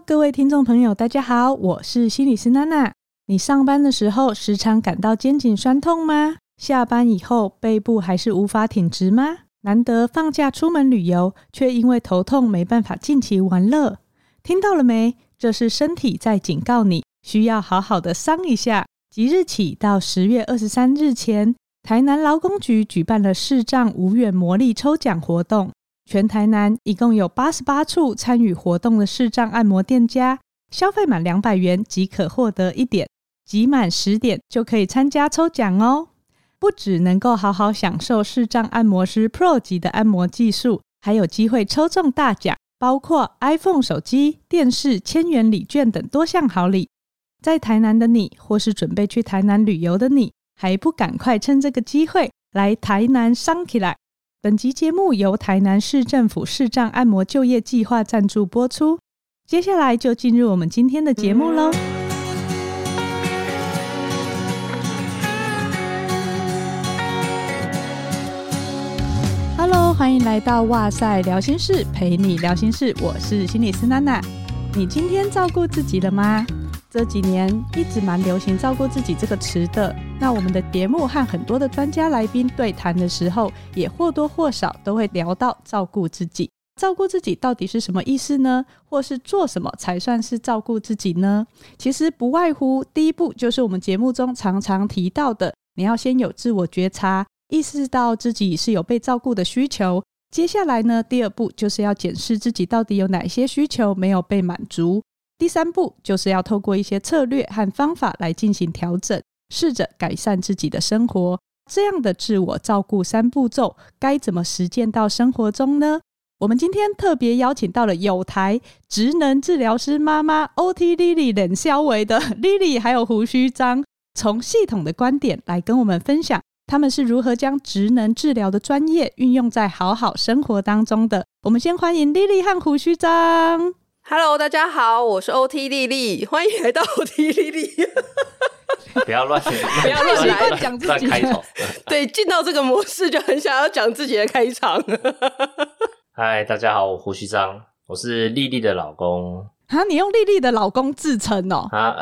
各位听众朋友，大家好，我是心理师娜娜。你上班的时候时常感到肩颈酸痛吗？下班以后背部还是无法挺直吗？难得放假出门旅游，却因为头痛没办法尽情玩乐。听到了没？这是身体在警告你，需要好好的伤一下。即日起到十月二十三日前，台南劳工局举办了视障无远魔力抽奖活动。全台南一共有八十八处参与活动的视障按摩店家，消费满两百元即可获得一点，集满十点就可以参加抽奖哦。不只能够好好享受视障按摩师 Pro 级的按摩技术，还有机会抽中大奖，包括 iPhone 手机、电视、千元礼券等多项好礼。在台南的你，或是准备去台南旅游的你，还不赶快趁这个机会来台南赏起来！本集节目由台南市政府视障按摩就业计划赞助播出。接下来就进入我们今天的节目喽。Hello，欢迎来到哇塞聊心室，陪你聊心事。我是心理师娜娜。你今天照顾自己了吗？这几年一直蛮流行“照顾自己”这个词的。那我们的节目和很多的专家来宾对谈的时候，也或多或少都会聊到照顾自己。照顾自己到底是什么意思呢？或是做什么才算是照顾自己呢？其实不外乎第一步就是我们节目中常常提到的，你要先有自我觉察，意识到自己是有被照顾的需求。接下来呢，第二步就是要检视自己到底有哪些需求没有被满足。第三步就是要透过一些策略和方法来进行调整，试着改善自己的生活。这样的自我照顾三步骤该怎么实践到生活中呢？我们今天特别邀请到了友台职能治疗师妈妈 OT Lily 冷肖维的 Lily，还有胡须章，从系统的观点来跟我们分享他们是如何将职能治疗的专业运用在好好生活当中的。我们先欢迎 Lily 和胡须章。Hello，大家好，我是 OT 莉莉，欢迎来到 OT 莉莉。不要乱，不要乱来讲自己开头。对，进到这个模式就很想要讲自己的开场。嗨，大家好，我胡须章，我是丽丽的老公。啊，你用丽丽的老公自称哦？啊，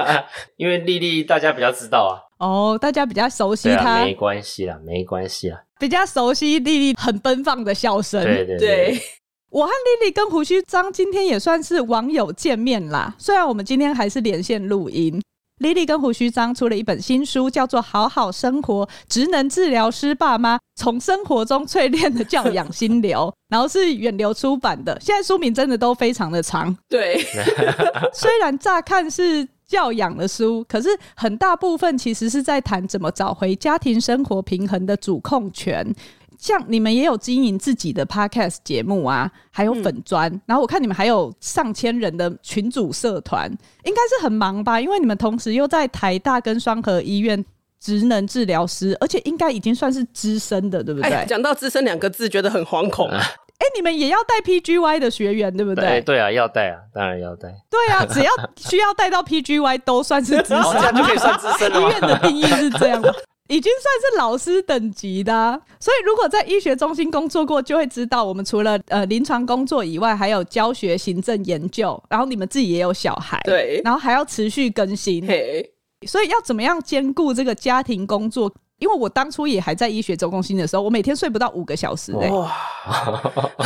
因为丽丽大家比较知道啊。哦，大家比较熟悉她，没关系啦，没关系啦。比较熟悉丽丽很奔放的笑声，对对对。对我和丽丽跟胡须章今天也算是网友见面啦，虽然我们今天还是连线录音。莉莉跟胡须章出了一本新书，叫做《好好生活：职能治疗师爸妈从生活中淬炼的教养心流》，然后是远流出版的。现在书名真的都非常的长，对。虽然乍看是教养的书，可是很大部分其实是在谈怎么找回家庭生活平衡的主控权。像你们也有经营自己的 podcast 节目啊，还有粉砖，嗯，然后我看你们还有上千人的群组社团，应该是很忙吧？因为你们同时又在台大跟双河医院职能治疗师，而且应该已经算是资深的，对不对？讲到资深两个字，觉得很惶恐啊！哎，你们也要带 PGY 的学员，对不对？对，对啊，要带啊，当然要带。对啊，只要需要带到 PGY 都算是资深，这样就可以算资深了。医院的定义是这样。已经算是老师等级的啊，所以如果在医学中心工作过，就会知道我们除了呃临床工作以外，还有教学、行政、研究，然后你们自己也有小孩，对，然后还要持续更新，嘿，所以要怎么样兼顾这个家庭工作？因为我当初也还在医学中心的时候，我每天睡不到五个小时嘞，哇，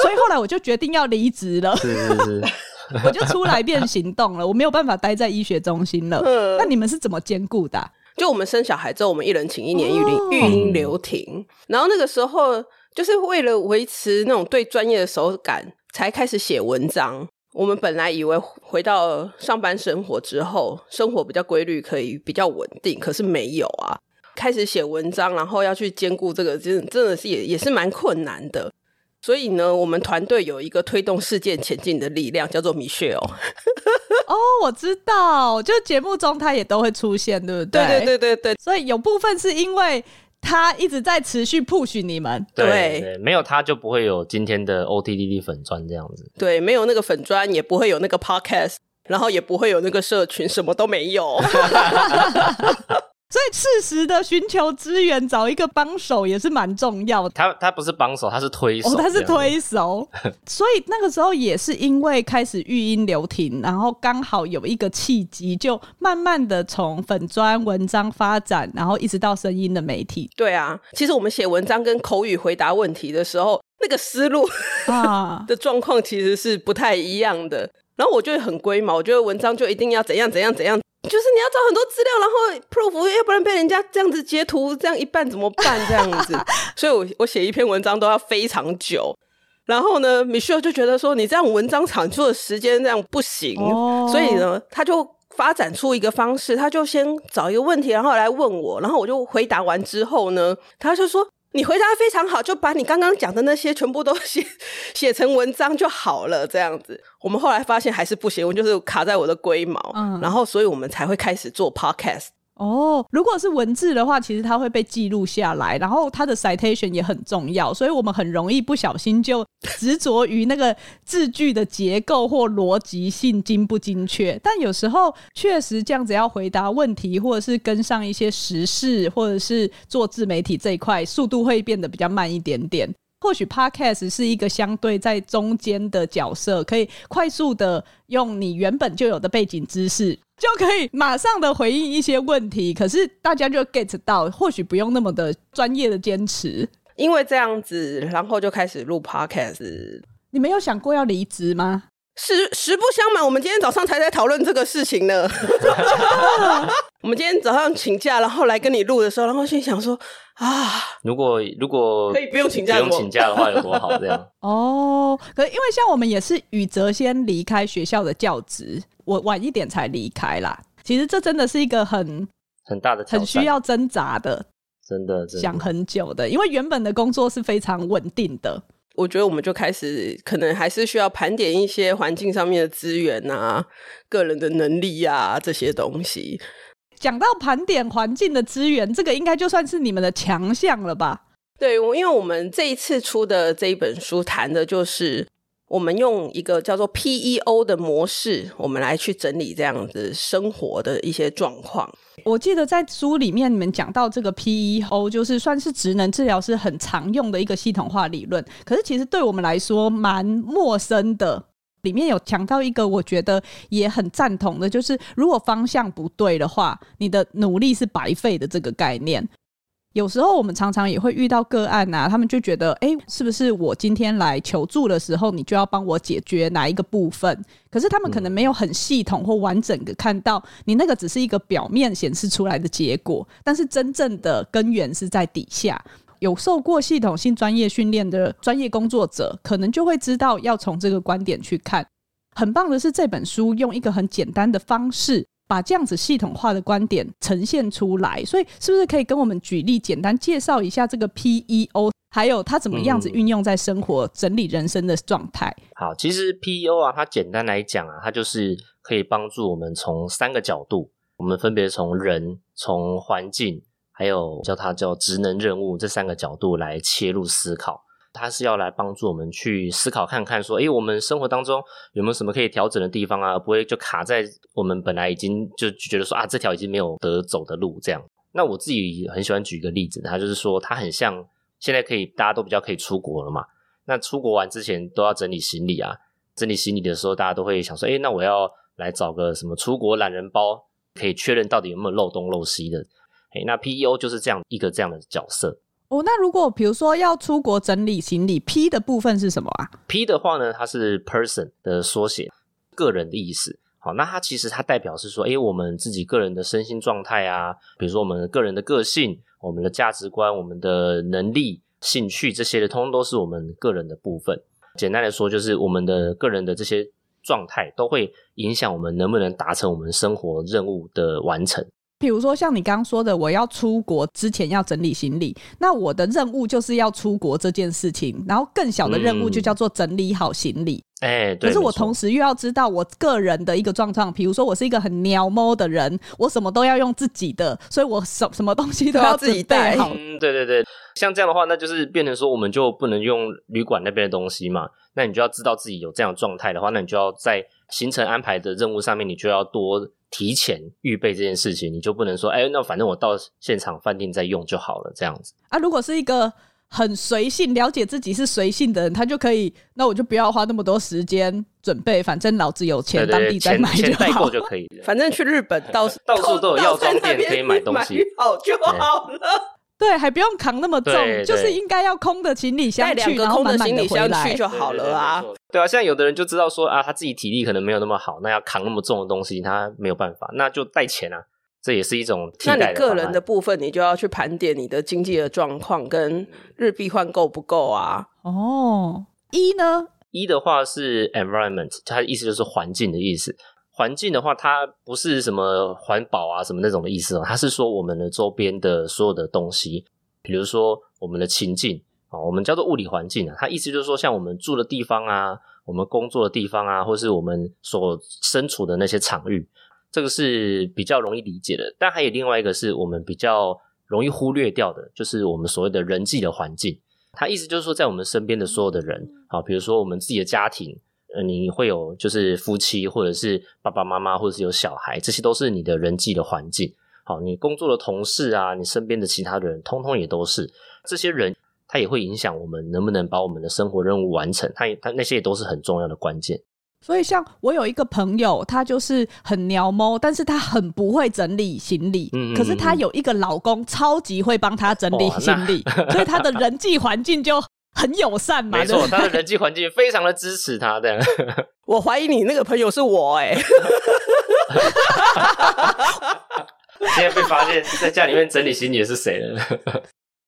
所以后来我就决定要离职了，是是是，我就出来变行动了，我没有办法待在医学中心了。那你们是怎么兼顾的啊？就我们生小孩之后，我们一人请一年育龄育婴留停，然后那个时候就是为了维持那种对专业的手感，才开始写文章。我们本来以为回到上班生活之后，生活比较规律，可以比较稳定，可是没有啊。开始写文章，然后要去兼顾这个，真真的是也也是蛮困难的。所以呢，我们团队有一个推动事件前进的力量，叫做 Michelle。哦，我知道，就节目中他也都会出现，对不对？对对对对对。所以有部分是因为他一直在持续 push 你们，对，没有他就不会有今天的 OTDD 粉砖这样子。对，没有那个粉砖，也不会有那个 podcast，然后也不会有那个社群，什么都没有。所以适时的寻求资源，找一个帮手也是蛮重要的。他他不是帮手，他是推手。哦，他是推手。所以那个时候也是因为开始育音留停，然后刚好有一个契机，就慢慢的从粉砖文章发展，然后一直到声音的媒体。对啊，其实我们写文章跟口语回答问题的时候，那个思路 啊的状况其实是不太一样的。然后我就很龟毛，我觉得文章就一定要怎样怎样怎样。就是你要找很多资料，然后 proof，要不然被人家这样子截图，这样一半怎么办？这样子，所以我我写一篇文章都要非常久。然后呢，Michelle 就觉得说，你这样文章产出的时间这样不行，oh. 所以呢，他就发展出一个方式，他就先找一个问题，然后来问我，然后我就回答完之后呢，他就说。你回答非常好，就把你刚刚讲的那些全部都写 写成文章就好了。这样子，我们后来发现还是不行，我就是卡在我的龟毛，嗯，然后所以我们才会开始做 podcast。哦，如果是文字的话，其实它会被记录下来，然后它的 citation 也很重要，所以我们很容易不小心就执着于那个字句的结构或逻辑性精不精确。但有时候确实这样子要回答问题，或者是跟上一些时事，或者是做自媒体这一块，速度会变得比较慢一点点。或许 Podcast 是一个相对在中间的角色，可以快速的用你原本就有的背景知识，就可以马上的回应一些问题。可是大家就 get 到，或许不用那么的专业的坚持，因为这样子，然后就开始录 Podcast。你没有想过要离职吗？实实不相瞒，我们今天早上才在讨论这个事情呢。我们今天早上请假，然后来跟你录的时候，然后心想说啊，如果如果可以不用请假，不用请假的话有多好这样。哦，可是因为像我们也是宇哲先离开学校的教职，我晚一点才离开啦。其实这真的是一个很很大的、很需要挣扎的，真的想很久的，因为原本的工作是非常稳定的。我觉得我们就开始，可能还是需要盘点一些环境上面的资源啊，个人的能力啊这些东西。讲到盘点环境的资源，这个应该就算是你们的强项了吧？对，我因为我们这一次出的这一本书谈的就是。我们用一个叫做 PEO 的模式，我们来去整理这样子生活的一些状况。我记得在书里面你们讲到这个 PEO，就是算是职能治疗师很常用的一个系统化理论。可是其实对我们来说蛮陌生的。里面有讲到一个我觉得也很赞同的，就是如果方向不对的话，你的努力是白费的这个概念。有时候我们常常也会遇到个案啊，他们就觉得，哎，是不是我今天来求助的时候，你就要帮我解决哪一个部分？可是他们可能没有很系统或完整的看到，你那个只是一个表面显示出来的结果，但是真正的根源是在底下。有受过系统性专业训练的专业工作者，可能就会知道要从这个观点去看。很棒的是，这本书用一个很简单的方式。把这样子系统化的观点呈现出来，所以是不是可以跟我们举例，简单介绍一下这个 PEO，还有它怎么样子运用在生活、整理人生的状态？好，其实 PEO 啊，它简单来讲啊，它就是可以帮助我们从三个角度，我们分别从人、从环境，还有叫它叫职能任务这三个角度来切入思考。它是要来帮助我们去思考看看，说，诶，我们生活当中有没有什么可以调整的地方啊？不会就卡在我们本来已经就觉得说啊，这条已经没有得走的路这样。那我自己很喜欢举一个例子，它就是说，它很像现在可以大家都比较可以出国了嘛。那出国玩之前都要整理行李啊，整理行李的时候，大家都会想说，诶，那我要来找个什么出国懒人包，可以确认到底有没有漏东漏西的。诶，那 PEO 就是这样一个这样的角色。哦，那如果比如说要出国整理行李，P 的部分是什么啊？P 的话呢，它是 person 的缩写，个人的意思。好，那它其实它代表是说，诶，我们自己个人的身心状态啊，比如说我们个人的个性、我们的价值观、我们的能力、兴趣这些的，通通都是我们个人的部分。简单来说，就是我们的个人的这些状态都会影响我们能不能达成我们生活任务的完成。比如说，像你刚刚说的，我要出国之前要整理行李，那我的任务就是要出国这件事情，然后更小的任务就叫做整理好行李。哎、嗯，可是我同时又要知道我个人的一个状况，比如说我是一个很鸟猫的人，我什么都要用自己的，所以我什什么东西都要自己带好。嗯，对对对，像这样的话，那就是变成说我们就不能用旅馆那边的东西嘛，那你就要知道自己有这样的状态的话，那你就要在行程安排的任务上面，你就要多提前预备这件事情，你就不能说，哎，那反正我到现场饭店再用就好了，这样子。啊，如果是一个很随性、了解自己是随性的人，他就可以，那我就不要花那么多时间准备，反正老子有钱，当地再买就好，代购就可以。反正去日本到到处都有药妆店可以买东西，好就好了。对，还不用扛那么重，就是应该要空的行李箱去，然后满满的行李箱去就好了啊。对啊，现在有的人就知道说啊，他自己体力可能没有那么好，那要扛那么重的东西，他没有办法，那就带钱啊。这也是一种替代。那你个人的部分，你就要去盘点你的经济的状况跟日币换够不够啊？哦，一呢？一的话是 environment，它的意思就是环境的意思。环境的话，它不是什么环保啊什么那种的意思哦，它是说我们的周边的所有的东西，比如说我们的情境啊，我们叫做物理环境啊。它意思就是说，像我们住的地方啊，我们工作的地方啊，或是我们所身处的那些场域，这个是比较容易理解的。但还有另外一个是我们比较容易忽略掉的，就是我们所谓的人际的环境。它意思就是说，在我们身边的所有的人啊，比如说我们自己的家庭。呃，你会有就是夫妻，或者是爸爸妈妈，或者是有小孩，这些都是你的人际的环境。好，你工作的同事啊，你身边的其他的人，通通也都是这些人，他也会影响我们能不能把我们的生活任务完成。他也他那些也都是很重要的关键。所以，像我有一个朋友，他就是很鸟猫，但是他很不会整理行李。嗯，嗯，嗯，嗯，可是他有一个老公，超级会帮他整理行李，所以他的人际环境就。很友善嘛？没错，他的人际环境非常的支持他。这样，我怀疑你那个朋友是我哎、欸。现在被发现，在家里面整理行李的是谁了？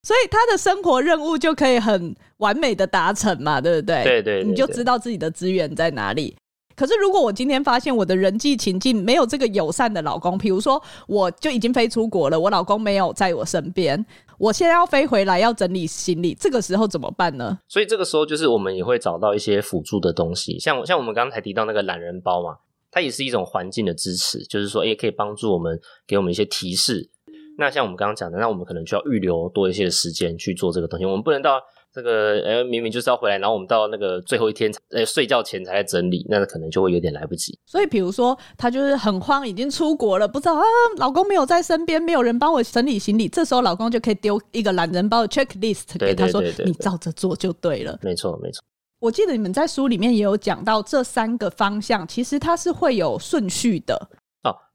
所以他的生活任务就可以很完美的达成嘛，对不对？对对，对，对，你就知道自己的资源在哪里。可是如果我今天发现我的人际情境没有这个友善的老公，比如说我就已经飞出国了，我老公没有在我身边。我现在要飞回来，要整理行李，这个时候怎么办呢？所以这个时候就是我们也会找到一些辅助的东西，像像我们刚才提到那个懒人包嘛，它也是一种环境的支持，就是说也可以帮助我们，给我们一些提示。那像我们刚刚讲的，那我们可能就要预留多一些的时间去做这个东西，我们不能到。这个呃，明明就是要回来，然后我们到那个最后一天，呃，睡觉前才来整理，那可能就会有点来不及。所以，比如说，她就是很慌，已经出国了，不知道啊，老公没有在身边，没有人帮我整理行李，这时候老公就可以丢一个懒人包的 checklist 给她说，你照着做就对了。没错，没错。我记得你们在书里面也有讲到这三个方向，其实它是会有顺序的。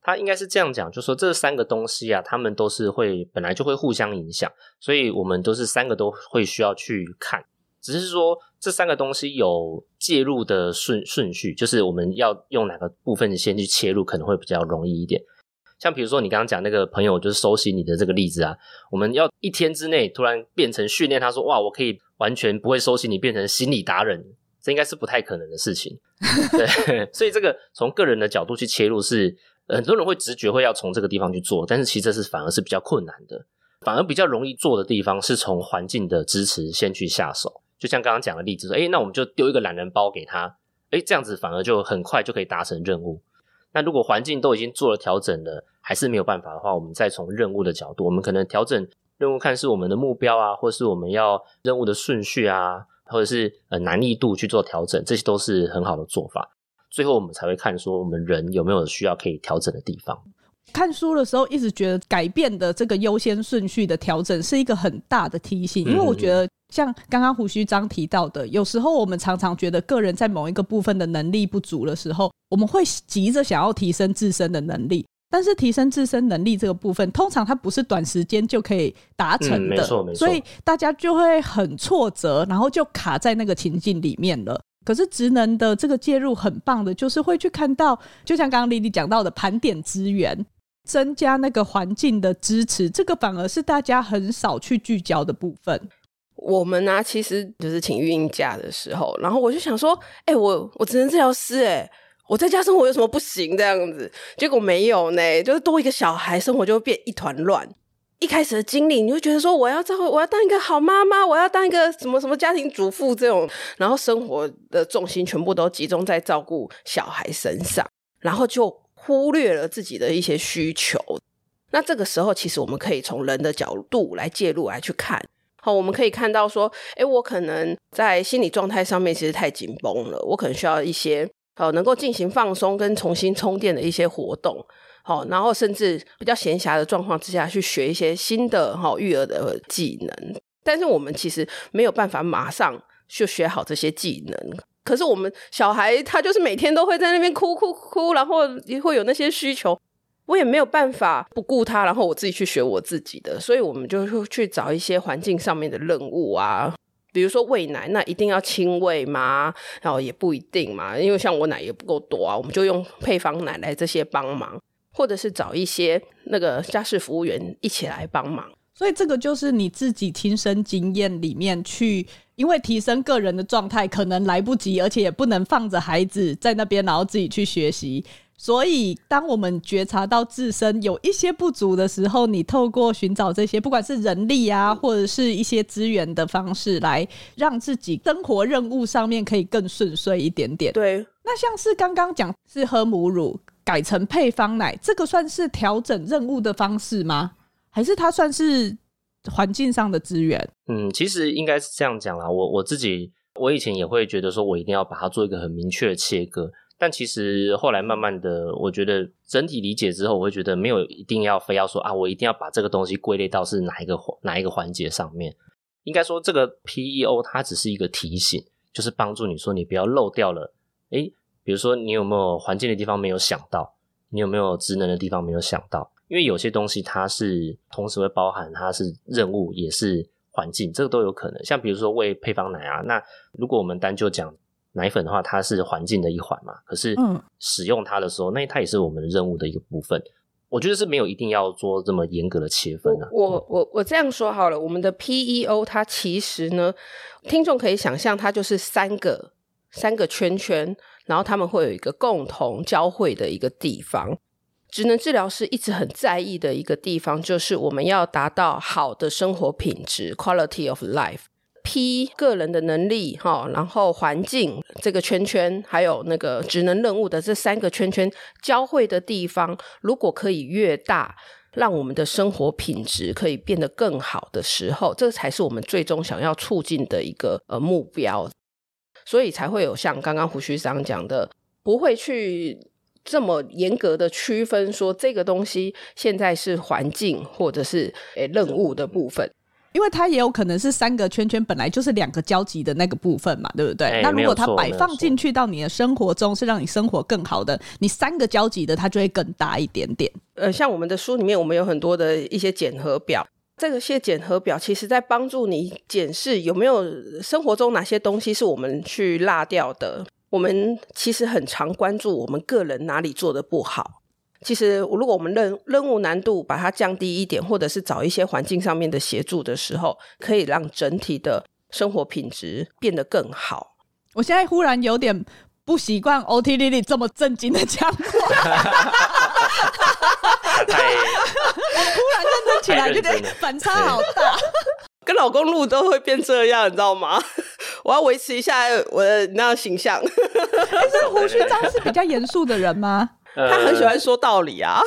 他应该是这样讲，就说这三个东西啊，他们都是会本来就会互相影响，所以我们都是三个都会需要去看，只是说这三个东西有介入的顺顺序，就是我们要用哪个部分先去切入，可能会比较容易一点。像比如说你刚刚讲那个朋友就是收行李的这个例子啊，我们要一天之内突然变成训练，他说哇，我可以完全不会收行李，变成心理达人，这应该是不太可能的事情。对，所以这个从个人的角度去切入是。很多人会直觉会要从这个地方去做，但是其实这是反而是比较困难的。反而比较容易做的地方是从环境的支持先去下手。就像刚刚讲的例子说，诶，那我们就丢一个懒人包给他，诶，这样子反而就很快就可以达成任务。那如果环境都已经做了调整了，还是没有办法的话，我们再从任务的角度，我们可能调整任务，看是我们的目标啊，或是我们要任务的顺序啊，或者是呃难易度去做调整，这些都是很好的做法。最后我们才会看说，我们人有没有需要可以调整的地方。看书的时候，一直觉得改变的这个优先顺序的调整是一个很大的提醒，因为我觉得像刚刚胡须章提到的，有时候我们常常觉得个人在某一个部分的能力不足的时候，我们会急着想要提升自身的能力，但是提升自身能力这个部分，通常它不是短时间就可以达成的，没错没错，所以大家就会很挫折，然后就卡在那个情境里面了。可是职能的这个介入很棒的，就是会去看到，就像刚刚莉莉讲到的，盘点资源，增加那个环境的支持，这个反而是大家很少去聚焦的部分。我们呢、其实就是请育婴假的时候，然后我就想说，哎、我我职能治疗师，哎，我在家生活有什么不行这样子？结果没有呢，就是多一个小孩，生活就会变一团乱。一开始的经历，你会觉得说，我要照顾，我要当一个好妈妈，我要当一个什么什么家庭主妇这种，然后生活的重心全部都集中在照顾小孩身上，然后就忽略了自己的一些需求。那这个时候，其实我们可以从人的角度来介入来去看。好，我们可以看到说，诶，我可能在心理状态上面其实太紧绷了，我可能需要一些呃能够进行放松跟重新充电的一些活动。好，然后甚至比较闲暇的状况之下去学一些新的哈育儿的技能。但是我们其实没有办法马上就学好这些技能。可是我们小孩他就是每天都会在那边哭哭哭，然后也会有那些需求，我也没有办法不顾他，然后我自己去学我自己的。所以我们就去找一些环境上面的任务啊。比如说喂奶，那一定要亲喂吗？然后也不一定嘛，因为像我奶也不够多啊，我们就用配方奶来这些帮忙，或者是找一些那个家事服务员一起来帮忙。所以这个就是你自己亲身经验里面去，因为提升个人的状态可能来不及，而且也不能放着孩子在那边，然后自己去学习。所以，当我们觉察到自身有一些不足的时候，你透过寻找这些，不管是人力啊，或者是一些资源的方式，来让自己生活任务上面可以更顺遂一点点。对，那像是刚刚讲是喝母乳改成配方奶，这个算是调整任务的方式吗？还是它算是环境上的资源？嗯，其实应该是这样讲啦。我我自己，我以前也会觉得说，我一定要把它做一个很明确的切割。但其实后来慢慢的，我觉得整体理解之后，我会觉得没有一定要非要说啊，我一定要把这个东西归类到是哪一个哪一个环节上面。应该说，这个 PEO 它只是一个提醒，就是帮助你说你不要漏掉了。诶，比如说你有没有环境的地方没有想到，你有没有职能的地方没有想到？因为有些东西它是同时会包含它是任务也是环境，这个都有可能。像比如说喂配方奶啊，那如果我们单就讲。奶粉的话，它是环境的一环嘛，可是使用它的时候，嗯、那它也是我们的任务的一个部分。我觉得是没有一定要做这么严格的切分啊。我我我这样说好了，我们的 PEO 它其实呢，听众可以想象，它就是三个三个圈圈，然后他们会有一个共同交汇的一个地方。职能治疗师一直很在意的一个地方，就是我们要达到好的生活品质 （quality of life）。P 个人的能力哈，然后环境这个圈圈，还有那个职能任务的这三个圈圈交汇的地方，如果可以越大，让我们的生活品质可以变得更好的时候，这才是我们最终想要促进的一个呃目标。所以才会有像刚刚胡须长讲的，不会去这么严格的区分说这个东西现在是环境或者是诶任务的部分。因为它也有可能是三个圈圈本来就是两个交集的那个部分嘛，对不对？欸、那如果它摆放进去到你的生活中，是让你生活更好的，你三个交集的它就会更大一点点。呃，像我们的书里面，我们有很多的一些检核表，这个些检核表其实在帮助你检视有没有生活中哪些东西是我们去落掉的。我们其实很常关注我们个人哪里做得不好。其实，如果我们任任务难度把它降低一点，或者是找一些环境上面的协助的时候，可以让整体的生活品质变得更好。我现在忽然有点不习惯 OT 莉莉这么正经的讲话，忽然认真起来，觉得反差好大。跟老公录都会变这样，你知道吗？我要维持一下我的那样形象。但 是胡须章是比较严肃的人吗？他很喜欢说道理啊！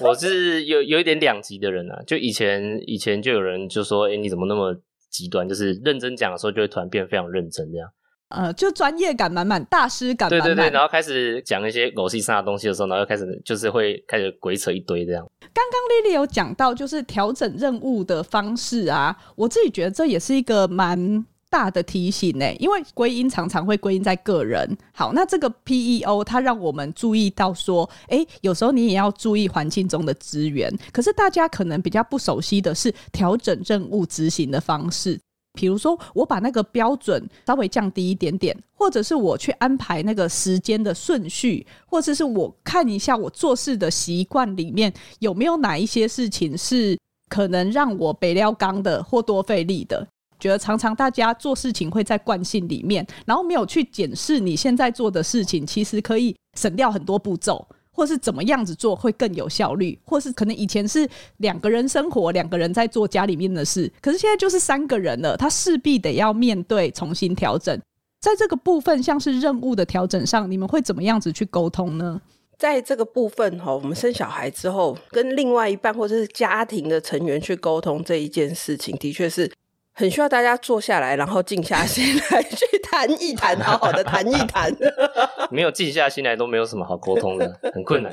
我是有有一点两极的人啊，就以前以前就有人就说：“哎、欸，你怎么那么极端？就是认真讲的时候，就会突然变非常认真这样。”呃，就专业感满满，大师感满满。对对对，然后开始讲一些狗屁上的东西的时候，然后又开始就是会开始鬼扯一堆这样。刚刚莉莉有讲到，就是调整任务的方式啊，我自己觉得这也是一个蛮。大的提醒呢，因为归因常常会归因在个人。好，那这个 PEO 它让我们注意到说，诶，有时候你也要注意环境中的资源。可是大家可能比较不熟悉的是调整任务执行的方式，比如说我把那个标准稍微降低一点点，或者是我去安排那个时间的顺序，或者是我看一下我做事的习惯里面有没有哪一些事情是可能让我北料刚的或多费力的。觉得常常大家做事情会在惯性里面，然后没有去检视你现在做的事情，其实可以省掉很多步骤，或是怎么样子做会更有效率，或是可能以前是两个人生活，两个人在做家里面的事，可是现在就是三个人了，他势必得要面对重新调整。在这个部分，像是任务的调整上，你们会怎么样子去沟通呢？在这个部分哈，我们生小孩之后，跟另外一半或者是家庭的成员去沟通这一件事情，的确是。很需要大家坐下来，然后静下心来去谈一谈，好好的谈一谈。没有静下心来，都没有什么好沟通的，很困难。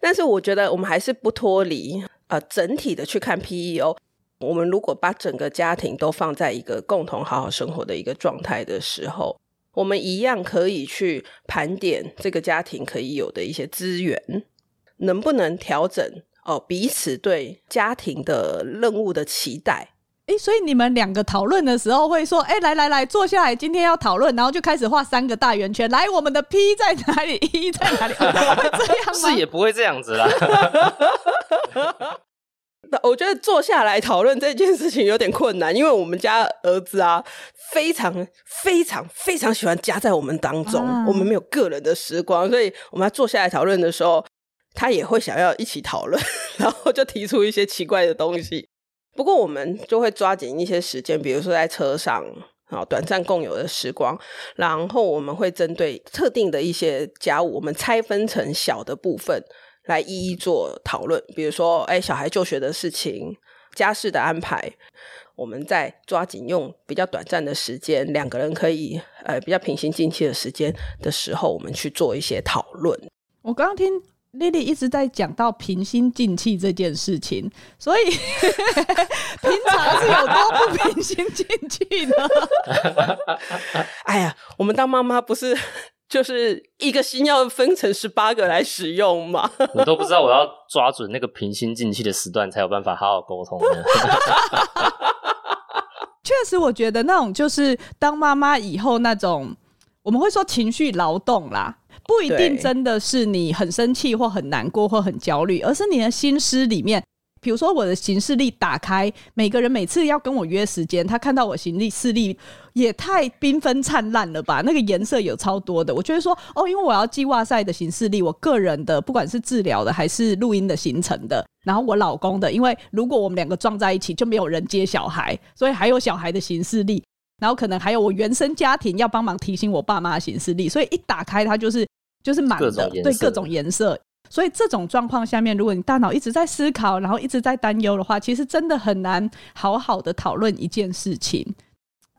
但是我觉得我们还是不脱离呃整体的去看 PEO。我们如果把整个家庭都放在一个共同好好生活的一个状态的时候，我们一样可以去盘点这个家庭可以有的一些资源，能不能调整哦彼此对家庭的任务的期待。哎，所以你们两个讨论的时候会说：“哎，来来来，坐下来，今天要讨论。”然后就开始画三个大圆圈。来，我们的 P 在哪里？E 在哪里？会这样吗？是 也不会这样子啦。我觉得坐下来讨论这件事情有点困难，因为我们家儿子啊，非常非常非常喜欢夹在我们当中，啊、我们没有个人的时光，所以我们要坐下来讨论的时候，他也会想要一起讨论，然后就提出一些奇怪的东西。不过我们就会抓紧一些时间，比如说在车上啊，短暂共有的时光，然后我们会针对特定的一些家务，我们拆分成小的部分来一一做讨论。比如说，哎，小孩就学的事情、家事的安排，我们在抓紧用比较短暂的时间，两个人可以呃比较平心静气的时间的时候，我们去做一些讨论。我刚刚听。Lily 一直在讲到平心静气这件事情，所以 平常是有多不平心静气的。哎呀，我们当妈妈不是就是一个心要分成十八个来使用吗？我都不知道我要抓准那个平心静气的时段，才有办法好好沟通呢。确实，我觉得那种就是当妈妈以后那种，我们会说情绪劳动啦。不一定真的是你很生气或很难过或很焦虑，而是你的心思里面，比如说我的行事历打开，每个人每次要跟我约时间，他看到我行事历也太缤纷灿烂了吧？那个颜色有超多的，我觉得说哦，因为我要计哇赛的行事历，我个人的不管是治疗的还是录音的行程的，然后我老公的，因为如果我们两个撞在一起，就没有人接小孩，所以还有小孩的行事历，然后可能还有我原生家庭要帮忙提醒我爸妈的行事历，所以一打开它就是。就是满的，对各种颜色，所以这种状况下面，如果你大脑一直在思考，然后一直在担忧的话，其实真的很难好好的讨论一件事情。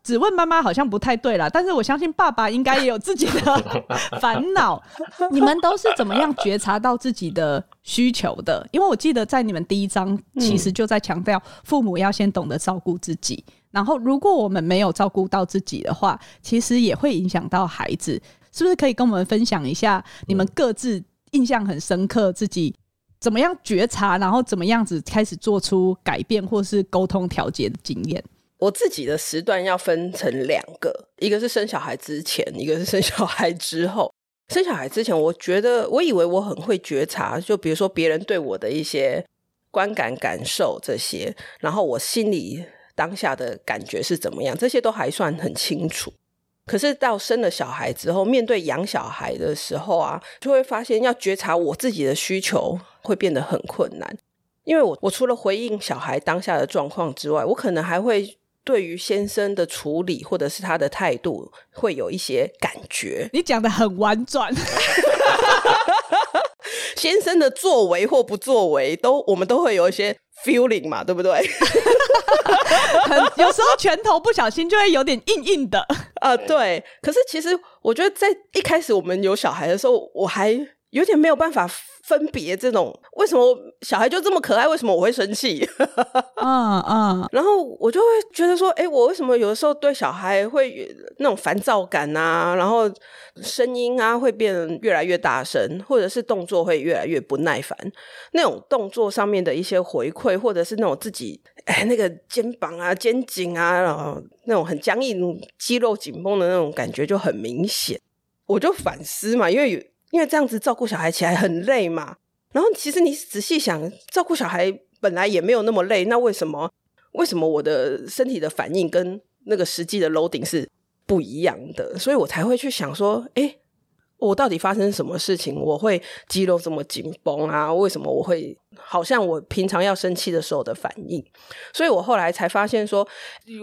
只问妈妈好像不太对啦，但是我相信爸爸应该也有自己的 烦恼。你们都是怎么样觉察到自己的需求的？因为我记得在你们第一章其实就在强调，父母要先懂得照顾自己，然后如果我们没有照顾到自己的话，其实也会影响到孩子。是不是可以跟我们分享一下你们各自印象很深刻，自己怎么样觉察，然后怎么样子开始做出改变或是沟通调节的经验？我自己的时段要分成两个，一个是生小孩之前，一个是生小孩之后。生小孩之前，我觉得我以为我很会觉察，就比如说别人对我的一些观感、感受这些，然后我心里当下的感觉是怎么样，这些都还算很清楚。可是到生了小孩之后，面对养小孩的时候啊，就会发现要觉察我自己的需求会变得很困难。因为我我除了回应小孩当下的状况之外，我可能还会对于先生的处理或者是他的态度会有一些感觉。你讲得很婉转，先生的作为或不作为，都我们都会有一些。feeling 嘛，对不对？有时候拳头不小心就会有点硬硬的啊、呃。对，可是其实我觉得在一开始我们有小孩的时候，我还有点没有办法分别这种为什么小孩就这么可爱，为什么我会生气？嗯嗯，然后我就会觉得说，哎，我为什么有的时候对小孩会那种烦躁感啊，然后声音啊会变越来越大声，或者是动作会越来越不耐烦，那种动作上面的一些回馈，或者是那种自己哎那个肩膀啊、肩颈啊，然后那种很僵硬、肌肉紧绷的那种感觉就很明显。我就反思嘛，因为有。因为这样子照顾小孩起来很累嘛，然后其实你仔细想，照顾小孩本来也没有那么累，那为什么为什么我的身体的反应跟那个实际的 loading 是不一样的？所以我才会去想说，诶我到底发生什么事情？我会肌肉这么紧绷啊？为什么我会好像我平常要生气的时候的反应？所以我后来才发现说，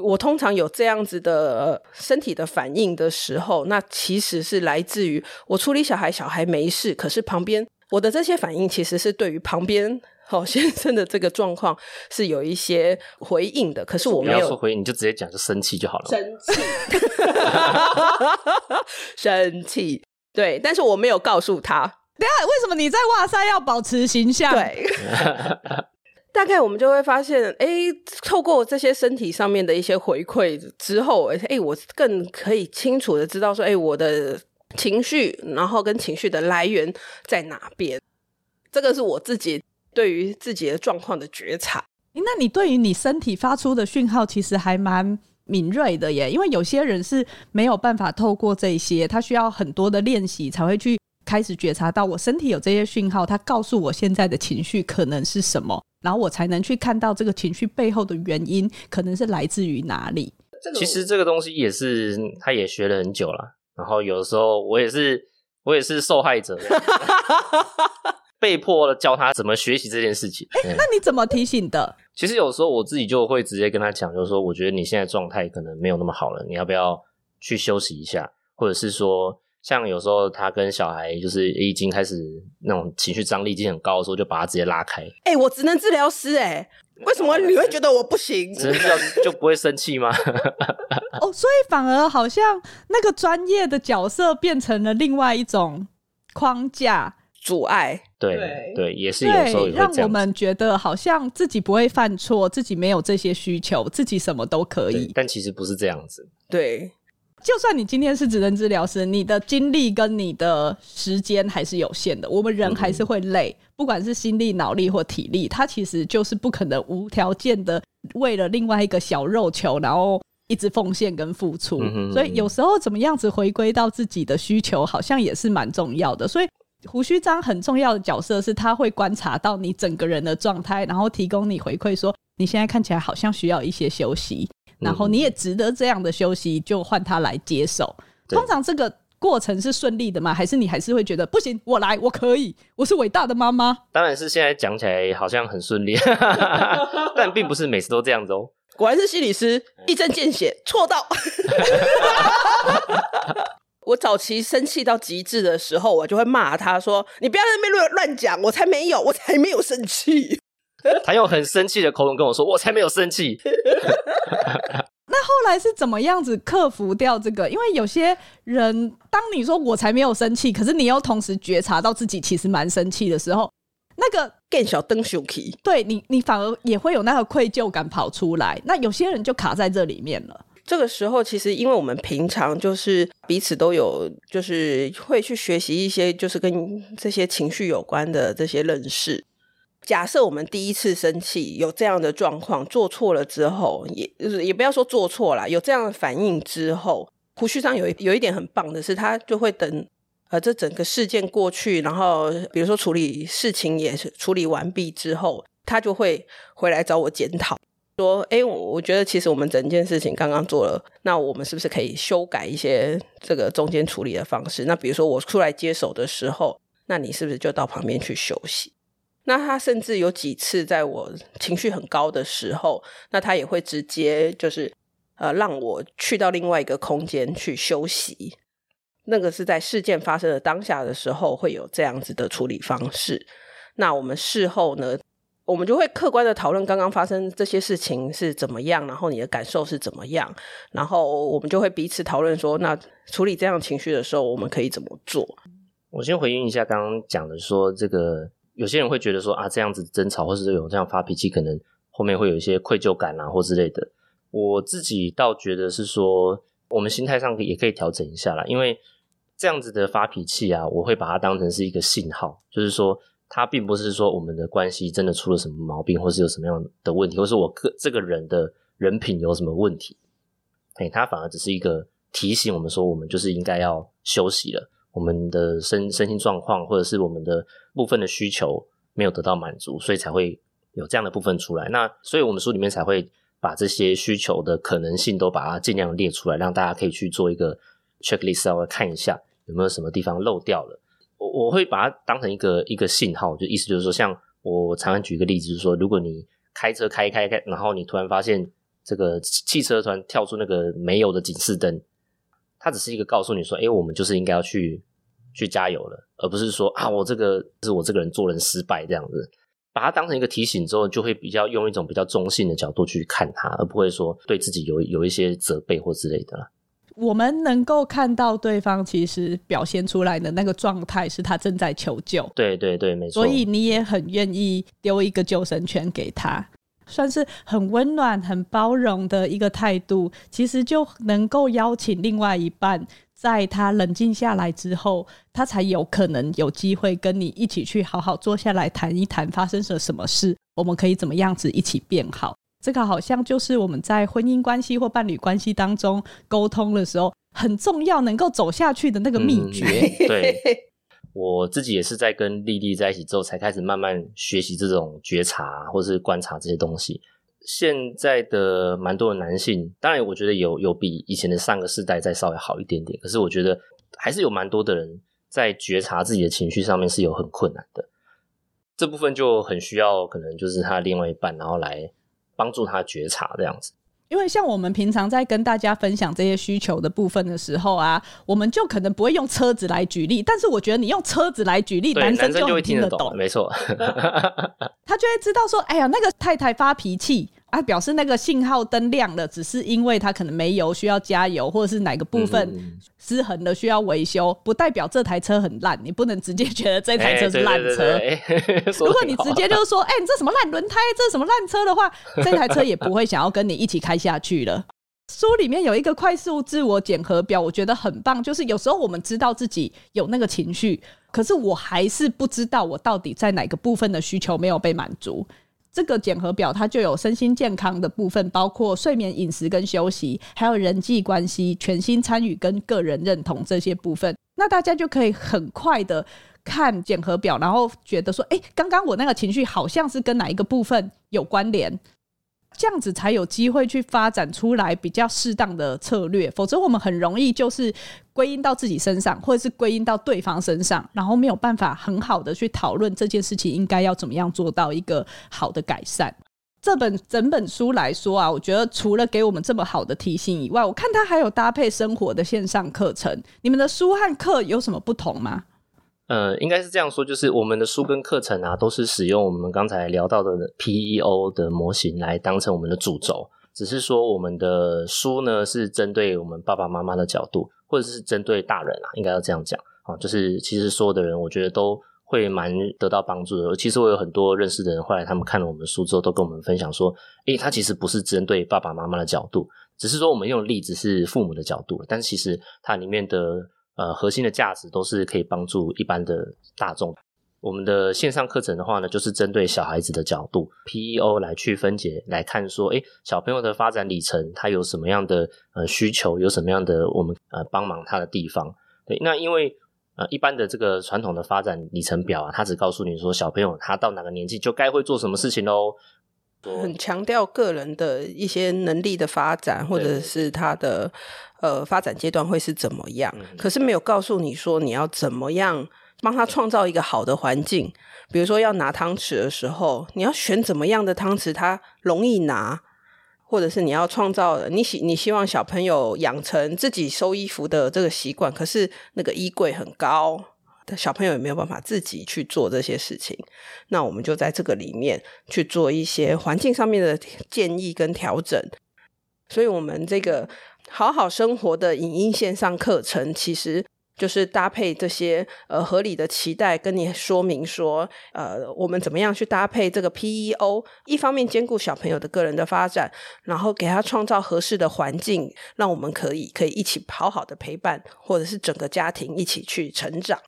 我通常有这样子的身体的反应的时候，那其实是来自于我处理小孩，小孩没事，可是旁边我的这些反应其实是对于旁边好 先生的这个状况是有一些回应的。可是我没有说回应，你就直接讲就生气就好了。生气，生气。对，但是我没有告诉他，等下，为什么你在哇塞要保持形象？对，大概我们就会发现，哎，透过这些身体上面的一些回馈之后，哎，我更可以清楚的知道说，哎，我的情绪，然后跟情绪的来源在哪边。这个是我自己对于自己的状况的觉察。那你对于你身体发出的讯号，其实还蛮敏锐的耶。因为有些人是没有办法透过这些，他需要很多的练习才会去开始觉察到我身体有这些讯号，他告诉我现在的情绪可能是什么，然后我才能去看到这个情绪背后的原因可能是来自于哪里。其实这个东西也是，他也学了很久了。然后有的时候我也是，我也是受害者。被迫教他怎么学习这件事情。哎、欸，那你怎么提醒的？其实有时候我自己就会直接跟他讲，就是说，我觉得你现在状态可能没有那么好了，你要不要去休息一下？或者是说，像有时候他跟小孩就是已经开始那种情绪张力已经很高的时候，就把他直接拉开。哎、欸，我职能治疗师，哎，为什么你会觉得我不行？职能治疗师就不会生气吗？哦，所以反而好像那个专业的角色变成了另外一种框架。阻碍，对对，对，也是有时候让我们觉得好像自己不会犯错，自己没有这些需求，自己什么都可以。但其实不是这样子。对，就算你今天是职能治疗师，你的精力跟你的时间还是有限的。我们人还是会累，嗯、不管是心力、脑力或体力，它其实就是不可能无条件的为了另外一个小肉球，然后一直奉献跟付出。所以有时候怎么样子回归到自己的需求，好像也是蛮重要的。所以。胡须章很重要的角色是，他会观察到你整个人的状态，然后提供你回馈，说你现在看起来好像需要一些休息，然后你也值得这样的休息，就换他来接手。通常这个过程是顺利的吗？还是你还是会觉得不行？我来，我可以，我是伟大的妈妈。当然是现在讲起来好像很顺利，但并不是每次都这样子哦。果然是心理师，一针见血，错到。我早期生气到极致的时候，我就会骂他说：“你不要在那边乱乱讲，我才没有，我才没有生气。” 他用很生气的口吻跟我说：“我才没有生气。”那后来是怎么样子克服掉这个？因为有些人，当你说我才没有生气，可是你又同时觉察到自己其实蛮生气的时候，那个更小灯熊气，对你，你反而也会有那个愧疚感跑出来。那有些人就卡在这里面了。这个时候，其实因为我们平常就是彼此都有，就是会去学习一些，就是跟这些情绪有关的这些认识。假设我们第一次生气有这样的状况，做错了之后，也也不要说做错了，有这样的反应之后，胡须上有有一点很棒的是，他就会等呃这整个事件过去，然后比如说处理事情也是处理完毕之后，他就会回来找我检讨。说，哎，我觉得其实我们整件事情刚刚做了，那我们是不是可以修改一些这个中间处理的方式？那比如说我出来接手的时候，那你是不是就到旁边去休息？那他甚至有几次在我情绪很高的时候，那他也会直接就是呃让我去到另外一个空间去休息。那个是在事件发生的当下的时候会有这样子的处理方式。那我们事后呢？我们就会客观的讨论刚刚发生这些事情是怎么样，然后你的感受是怎么样，然后我们就会彼此讨论说，那处理这样情绪的时候，我们可以怎么做？我先回应一下刚刚讲的，说这个有些人会觉得说啊，这样子争吵或是有这样发脾气，可能后面会有一些愧疚感啊或之类的。我自己倒觉得是说，我们心态上也可以调整一下啦，因为这样子的发脾气啊，我会把它当成是一个信号，就是说。他并不是说我们的关系真的出了什么毛病，或是有什么样的问题，或是我个这个人的人品有什么问题。哎，他反而只是一个提醒我们说，我们就是应该要休息了。我们的身身心状况，或者是我们的部分的需求没有得到满足，所以才会有这样的部分出来。那所以我们书里面才会把这些需求的可能性都把它尽量列出来，让大家可以去做一个 checklist，稍微看一下有没有什么地方漏掉了。我我会把它当成一个一个信号，就意思就是说，像我常常举一个例子，就是说，如果你开车开开开，然后你突然发现这个汽车突然跳出那个没有的警示灯，它只是一个告诉你说，哎，我们就是应该要去去加油了，而不是说啊，我这个是我这个人做人失败这样子。把它当成一个提醒之后，就会比较用一种比较中性的角度去看它，而不会说对自己有有一些责备或之类的啦。我们能够看到对方其实表现出来的那个状态是他正在求救，对对对，没错。所以你也很愿意丢一个救生圈给他，算是很温暖、很包容的一个态度。其实就能够邀请另外一半，在他冷静下来之后，他才有可能有机会跟你一起去好好坐下来谈一谈发生了什么事，我们可以怎么样子一起变好。这个好像就是我们在婚姻关系或伴侣关系当中沟通的时候很重要，能够走下去的那个秘诀。对，我自己也是在跟丽丽在一起之后，才开始慢慢学习这种觉察或是观察这些东西。现在的蛮多的男性，当然我觉得有有比以前的上个世代再稍微好一点点，可是我觉得还是有蛮多的人在觉察自己的情绪上面是有很困难的。这部分就很需要可能就是他另外一半，然后来。帮助他觉察这样子，因为像我们平常在跟大家分享这些需求的部分的时候啊，我们就可能不会用车子来举例，但是我觉得你用车子来举例，男生就会听得懂，没错，他就会知道说，哎呀，那个太太发脾气。啊，表示那个信号灯亮了，只是因为它可能没油，需要加油，或者是哪个部分失衡了，需要维修，不代表这台车很烂。你不能直接觉得这台车是烂车。如果你直接就是说，哎、欸，你这什么烂轮胎，这什么烂车的话，这台车也不会想要跟你一起开下去了。书里面有一个快速自我检核表，我觉得很棒。就是有时候我们知道自己有那个情绪，可是我还是不知道我到底在哪个部分的需求没有被满足。这个检核表它就有身心健康的部分，包括睡眠、饮食跟休息，还有人际关系、全心参与跟个人认同这些部分。那大家就可以很快的看检核表，然后觉得说，哎，刚刚我那个情绪好像是跟哪一个部分有关联。这样子才有机会去发展出来比较适当的策略，否则我们很容易就是归因到自己身上，或者是归因到对方身上，然后没有办法很好的去讨论这件事情应该要怎么样做到一个好的改善。这本整本书来说啊，我觉得除了给我们这么好的提醒以外，我看它还有搭配生活的线上课程。你们的书和课有什么不同吗？呃，应该是这样说，就是我们的书跟课程啊，都是使用我们刚才聊到的 PEO 的模型来当成我们的主轴。只是说，我们的书呢是针对我们爸爸妈妈的角度，或者是针对大人啊，应该要这样讲啊。就是其实所有的人，我觉得都会蛮得到帮助的。其实我有很多认识的人，后来他们看了我们的书之后，都跟我们分享说，诶，他其实不是针对爸爸妈妈的角度，只是说我们用例子是父母的角度，但其实它里面的。呃，核心的价值都是可以帮助一般的大众。我们的线上课程的话呢，就是针对小孩子的角度，PEO 来去分解来看，说，诶，小朋友的发展里程，他有什么样的呃需求，有什么样的我们呃帮忙他的地方。对，那因为呃一般的这个传统的发展里程表啊，他只告诉你说，小朋友他到哪个年纪就该会做什么事情喽。很强调个人的一些能力的发展，或者是他的呃发展阶段会是怎么样，可是没有告诉你说你要怎么样帮他创造一个好的环境。比如说要拿汤匙的时候，你要选怎么样的汤匙，他容易拿，或者是你要创造你希你希望小朋友养成自己收衣服的这个习惯，可是那个衣柜很高。小朋友也没有办法自己去做这些事情，那我们就在这个里面去做一些环境上面的建议跟调整。所以，我们这个好好生活的影音线上课程，其实就是搭配这些呃合理的期待，跟你说明说，呃，我们怎么样去搭配这个 PEO，一方面兼顾小朋友的个人的发展，然后给他创造合适的环境，让我们可以可以一起好好的陪伴，或者是整个家庭一起去成长。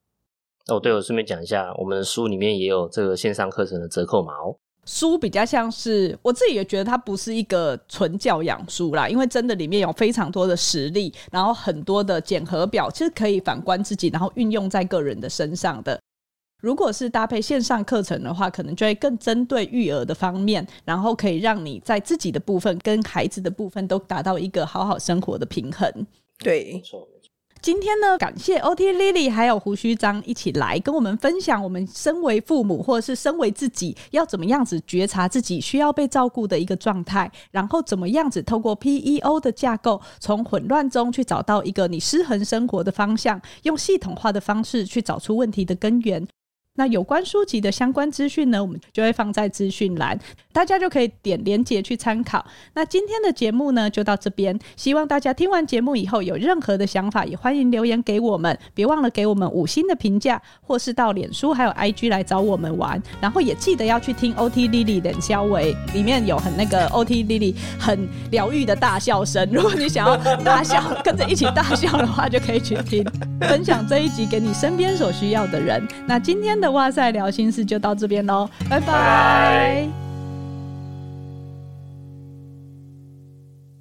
哦，对，我顺便讲一下，我们书里面也有这个线上课程的折扣码哦。书比较像是我自己也觉得它不是一个纯教养书啦，因为真的里面有非常多的实例，然后很多的检核表，其实可以反观自己，然后运用在个人的身上的。如果是搭配线上课程的话，可能就会更针对育儿的方面，然后可以让你在自己的部分跟孩子的部分都达到一个好好生活的平衡。对，没错。今天呢，感谢 OT Lily 还有胡须章一起来跟我们分享，我们身为父母或者是身为自己，要怎么样子觉察自己需要被照顾的一个状态，然后怎么样子透过 PEO 的架构，从混乱中去找到一个你失衡生活的方向，用系统化的方式去找出问题的根源。那有关书籍的相关资讯呢，我们就会放在资讯栏，大家就可以点连接去参考。那今天的节目呢，就到这边。希望大家听完节目以后有任何的想法，也欢迎留言给我们。别忘了给我们五星的评价，或是到脸书还有 IG 来找我们玩。然后也记得要去听 OT Lily 冷肖维，里面有很那个 OT Lily 很疗愈的大笑声。如果你想要大笑，跟着一起大笑的话，就可以去听。分享这一集给你身边所需要的人。那今天的。哇塞，聊心事就到这边喽，拜拜。